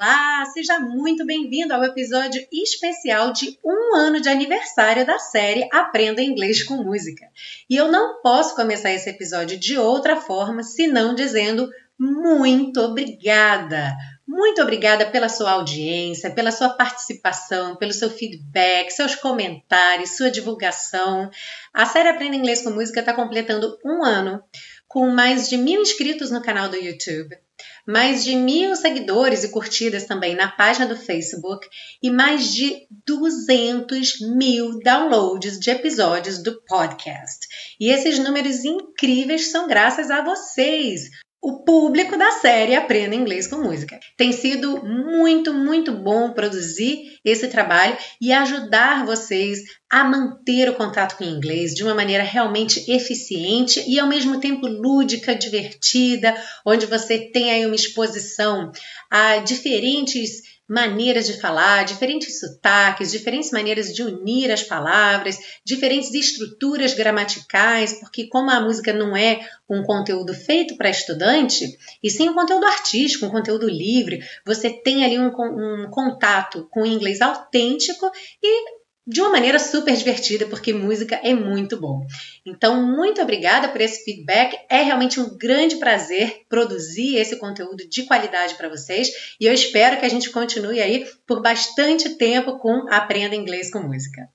Olá, seja muito bem-vindo ao episódio especial de um ano de aniversário da série Aprenda Inglês com Música. E eu não posso começar esse episódio de outra forma senão dizendo muito obrigada! Muito obrigada pela sua audiência, pela sua participação, pelo seu feedback, seus comentários, sua divulgação. A série Aprenda Inglês com Música está completando um ano, com mais de mil inscritos no canal do YouTube, mais de mil seguidores e curtidas também na página do Facebook e mais de 200 mil downloads de episódios do podcast. E esses números incríveis são graças a vocês, o público da série Aprenda Inglês com Música. Tem sido muito, muito bom produzir esse trabalho e ajudar vocês a manter o contato com o inglês de uma maneira realmente eficiente e ao mesmo tempo lúdica, divertida, onde você tem aí uma exposição a diferentes maneiras de falar, diferentes sotaques, diferentes maneiras de unir as palavras, diferentes estruturas gramaticais, porque como a música não é um conteúdo feito para estudante, e sim um conteúdo artístico, um conteúdo livre, você tem ali um, um contato com o inglês autêntico e de uma maneira super divertida, porque música é muito bom. Então, muito obrigada por esse feedback. É realmente um grande prazer produzir esse conteúdo de qualidade para vocês e eu espero que a gente continue aí por bastante tempo com Aprenda Inglês com Música.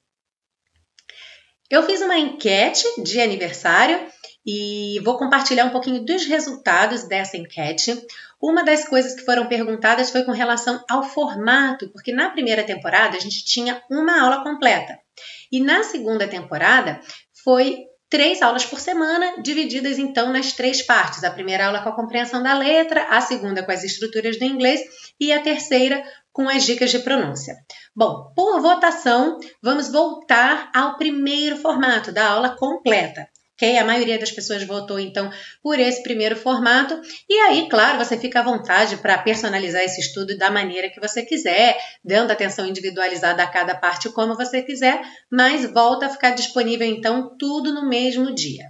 Eu fiz uma enquete de aniversário e vou compartilhar um pouquinho dos resultados dessa enquete. Uma das coisas que foram perguntadas foi com relação ao formato, porque na primeira temporada a gente tinha uma aula completa. E na segunda temporada foi três aulas por semana, divididas então nas três partes. A primeira aula com a compreensão da letra, a segunda com as estruturas do inglês e a terceira com as dicas de pronúncia. Bom, por votação, vamos voltar ao primeiro formato da aula completa ok? A maioria das pessoas votou então por esse primeiro formato. E aí, claro, você fica à vontade para personalizar esse estudo da maneira que você quiser, dando atenção individualizada a cada parte como você quiser, mas volta a ficar disponível então tudo no mesmo dia.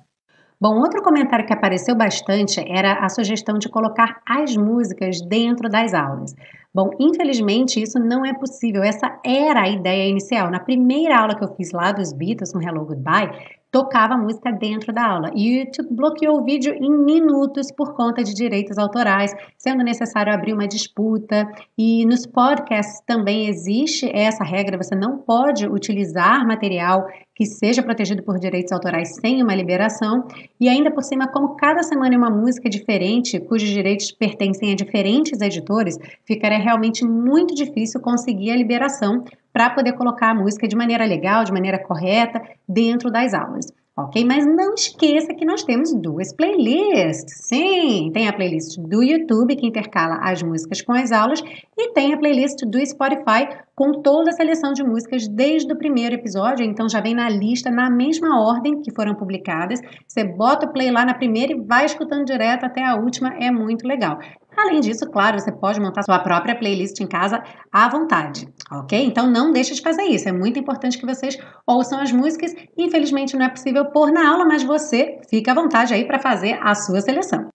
Bom, outro comentário que apareceu bastante era a sugestão de colocar as músicas dentro das aulas. Bom, infelizmente isso não é possível. Essa era a ideia inicial. Na primeira aula que eu fiz lá dos Beatles com Hello Goodbye, tocava música dentro da aula. E YouTube bloqueou o vídeo em minutos por conta de direitos autorais, sendo necessário abrir uma disputa. E nos podcasts também existe essa regra: você não pode utilizar material que seja protegido por direitos autorais sem uma liberação. E ainda por cima, como cada semana é uma música diferente, cujos direitos pertencem a diferentes editores, ficaria realmente muito difícil conseguir a liberação para poder colocar a música de maneira legal, de maneira correta, dentro das aulas. Ok? Mas não esqueça que nós temos duas playlists. Sim, tem a playlist do YouTube que intercala as músicas com as aulas e tem a playlist do Spotify com toda a seleção de músicas desde o primeiro episódio. Então já vem na lista na mesma ordem que foram publicadas. Você bota o play lá na primeira e vai escutando direto até a última. É muito legal. Além disso, claro, você pode montar sua própria playlist em casa à vontade, ok? Então não deixe de fazer isso. É muito importante que vocês ouçam as músicas. Infelizmente não é possível pôr na aula, mas você fica à vontade aí para fazer a sua seleção.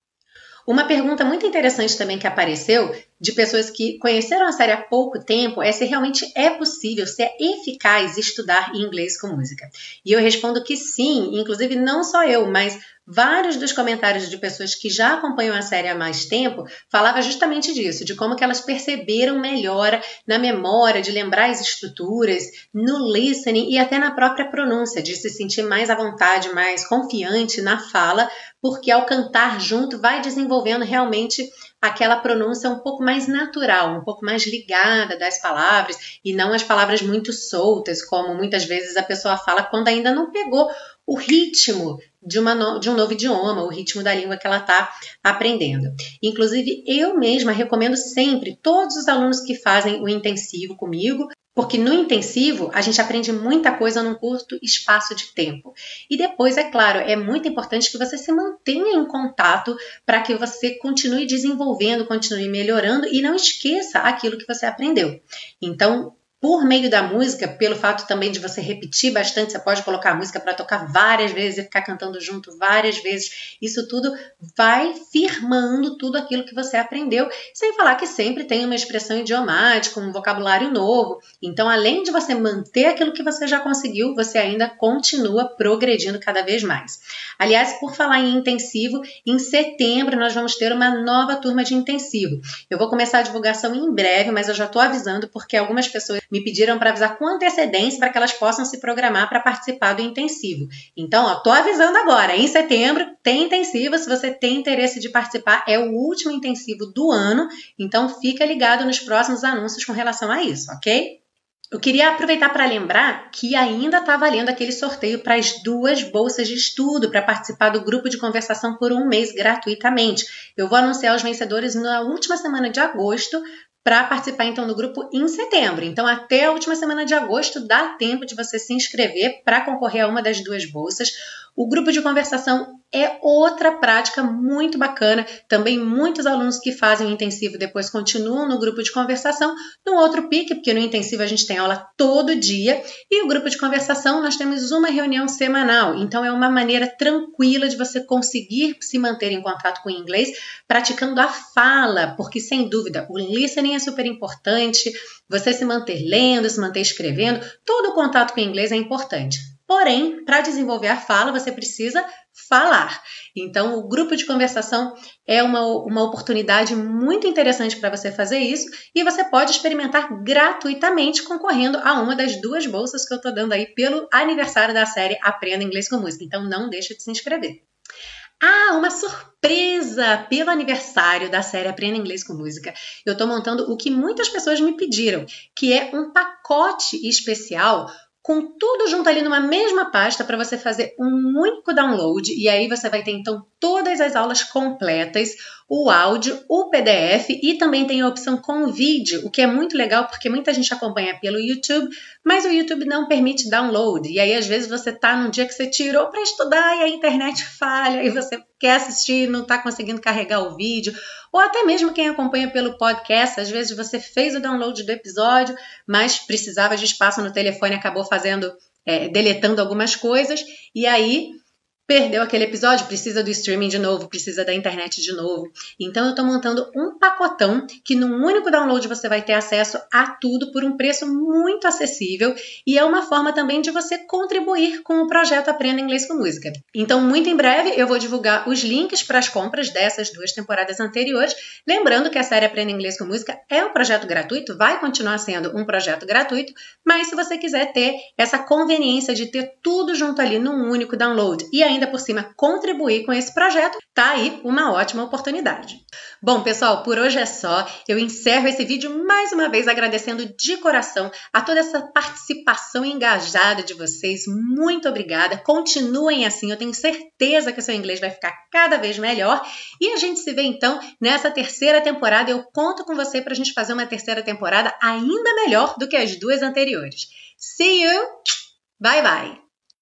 Uma pergunta muito interessante também que apareceu de pessoas que conheceram a série há pouco tempo é se realmente é possível, se é eficaz estudar inglês com música. E eu respondo que sim, inclusive não só eu, mas Vários dos comentários de pessoas que já acompanham a série há mais tempo falava justamente disso, de como que elas perceberam melhora na memória, de lembrar as estruturas, no listening e até na própria pronúncia, de se sentir mais à vontade, mais confiante na fala, porque ao cantar junto vai desenvolvendo realmente aquela pronúncia um pouco mais natural, um pouco mais ligada das palavras e não as palavras muito soltas, como muitas vezes a pessoa fala quando ainda não pegou o ritmo de, uma, de um novo idioma, o ritmo da língua que ela está aprendendo. Inclusive, eu mesma recomendo sempre todos os alunos que fazem o intensivo comigo, porque no intensivo a gente aprende muita coisa num curto espaço de tempo. E depois, é claro, é muito importante que você se mantenha em contato para que você continue desenvolvendo, continue melhorando e não esqueça aquilo que você aprendeu. Então, por meio da música, pelo fato também de você repetir bastante, você pode colocar a música para tocar várias vezes e ficar cantando junto várias vezes. Isso tudo vai firmando tudo aquilo que você aprendeu, sem falar que sempre tem uma expressão idiomática, um vocabulário novo. Então, além de você manter aquilo que você já conseguiu, você ainda continua progredindo cada vez mais. Aliás, por falar em intensivo, em setembro nós vamos ter uma nova turma de intensivo. Eu vou começar a divulgação em breve, mas eu já estou avisando porque algumas pessoas me pediram para avisar com antecedência para que elas possam se programar para participar do intensivo. Então, tô avisando agora, em setembro tem intensivo, se você tem interesse de participar, é o último intensivo do ano, então fica ligado nos próximos anúncios com relação a isso, ok? Eu queria aproveitar para lembrar que ainda está valendo aquele sorteio para as duas bolsas de estudo para participar do grupo de conversação por um mês gratuitamente. Eu vou anunciar os vencedores na última semana de agosto, para participar então do grupo em setembro. Então, até a última semana de agosto dá tempo de você se inscrever para concorrer a uma das duas bolsas. O grupo de conversação é outra prática muito bacana. Também muitos alunos que fazem o intensivo depois continuam no grupo de conversação, no outro pique, porque no intensivo a gente tem aula todo dia, e o grupo de conversação nós temos uma reunião semanal. Então é uma maneira tranquila de você conseguir se manter em contato com o inglês, praticando a fala, porque sem dúvida o listening é super importante, você se manter lendo, se manter escrevendo, todo o contato com o inglês é importante. Porém, para desenvolver a fala, você precisa falar. Então, o grupo de conversação é uma, uma oportunidade muito interessante para você fazer isso e você pode experimentar gratuitamente concorrendo a uma das duas bolsas que eu estou dando aí pelo aniversário da série Aprenda Inglês com Música. Então, não deixe de se inscrever. Ah, uma surpresa pelo aniversário da série Aprenda Inglês com Música. Eu estou montando o que muitas pessoas me pediram, que é um pacote especial com tudo junto ali numa mesma pasta para você fazer um único download e aí você vai ter então todas as aulas completas, o áudio, o PDF e também tem a opção com vídeo, o que é muito legal porque muita gente acompanha pelo YouTube, mas o YouTube não permite download. E aí às vezes você tá num dia que você tirou para estudar e a internet falha e você quer assistir, não está conseguindo carregar o vídeo, ou até mesmo quem acompanha pelo podcast, às vezes você fez o download do episódio, mas precisava de espaço no telefone, acabou fazendo, é, deletando algumas coisas, e aí perdeu aquele episódio, precisa do streaming de novo, precisa da internet de novo. Então eu estou montando um pacotão que num único download você vai ter acesso a tudo por um preço muito acessível e é uma forma também de você contribuir com o projeto Aprenda Inglês com Música. Então muito em breve eu vou divulgar os links para as compras dessas duas temporadas anteriores, lembrando que a série Aprenda Inglês com Música é um projeto gratuito, vai continuar sendo um projeto gratuito, mas se você quiser ter essa conveniência de ter tudo junto ali num único download e ainda por cima contribuir com esse projeto, tá aí uma ótima oportunidade. Bom, pessoal, por hoje é só. Eu encerro esse vídeo mais uma vez agradecendo de coração a toda essa participação engajada de vocês. Muito obrigada. Continuem assim, eu tenho certeza que o seu inglês vai ficar cada vez melhor. E a gente se vê então nessa terceira temporada. Eu conto com você para a gente fazer uma terceira temporada ainda melhor do que as duas anteriores. See you! Bye bye!